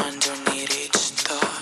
underneath each thought.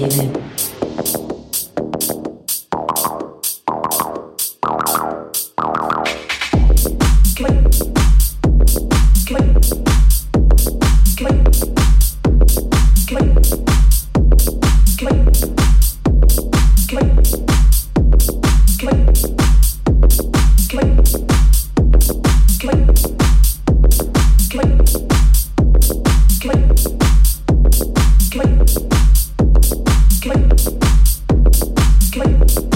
breathing. Foi.